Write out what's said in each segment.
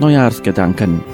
Neujahrsgedanken.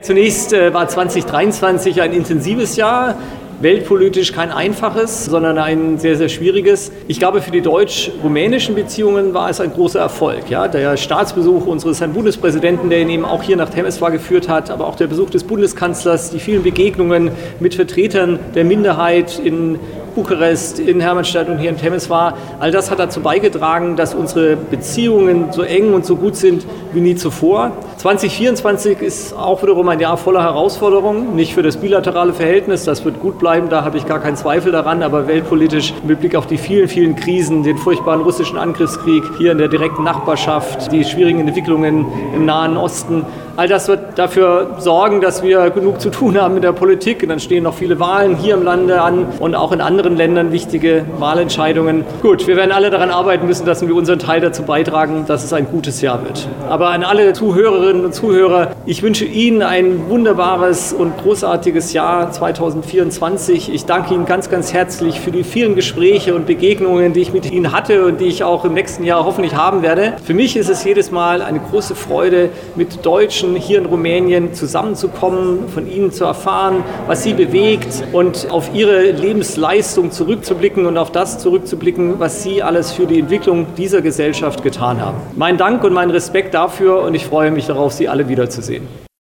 Zunächst äh, war 2023 ein intensives Jahr weltpolitisch kein einfaches, sondern ein sehr, sehr schwieriges. Ich glaube, für die deutsch-rumänischen Beziehungen war es ein großer Erfolg. Ja? Der Staatsbesuch unseres Herrn Bundespräsidenten, der ihn eben auch hier nach Temeswar geführt hat, aber auch der Besuch des Bundeskanzlers, die vielen Begegnungen mit Vertretern der Minderheit in Bukarest, in Hermannstadt und hier in Temeswar, all das hat dazu beigetragen, dass unsere Beziehungen so eng und so gut sind wie nie zuvor. 2024 ist auch wiederum ein Jahr voller Herausforderungen, nicht für das bilaterale Verhältnis, das wird gut bleiben, da habe ich gar keinen Zweifel daran, aber weltpolitisch mit Blick auf die vielen, vielen Krisen, den furchtbaren russischen Angriffskrieg hier in der direkten Nachbarschaft, die schwierigen Entwicklungen im Nahen Osten, all das wird dafür sorgen, dass wir genug zu tun haben mit der Politik. Und dann stehen noch viele Wahlen hier im Lande an und auch in anderen Ländern wichtige Wahlentscheidungen. Gut, wir werden alle daran arbeiten müssen, dass wir unseren Teil dazu beitragen, dass es ein gutes Jahr wird. Aber an alle Zuhörerinnen und Zuhörer, ich wünsche Ihnen ein wunderbares und großartiges Jahr 2024. Ich danke Ihnen ganz, ganz herzlich für die vielen Gespräche und Begegnungen, die ich mit Ihnen hatte und die ich auch im nächsten Jahr hoffentlich haben werde. Für mich ist es jedes Mal eine große Freude, mit Deutschen hier in Rumänien zusammenzukommen, von ihnen zu erfahren, was sie bewegt und auf ihre Lebensleistung zurückzublicken und auf das zurückzublicken, was sie alles für die Entwicklung dieser Gesellschaft getan haben. Mein Dank und mein Respekt dafür und ich freue mich darauf, Sie alle wiederzusehen.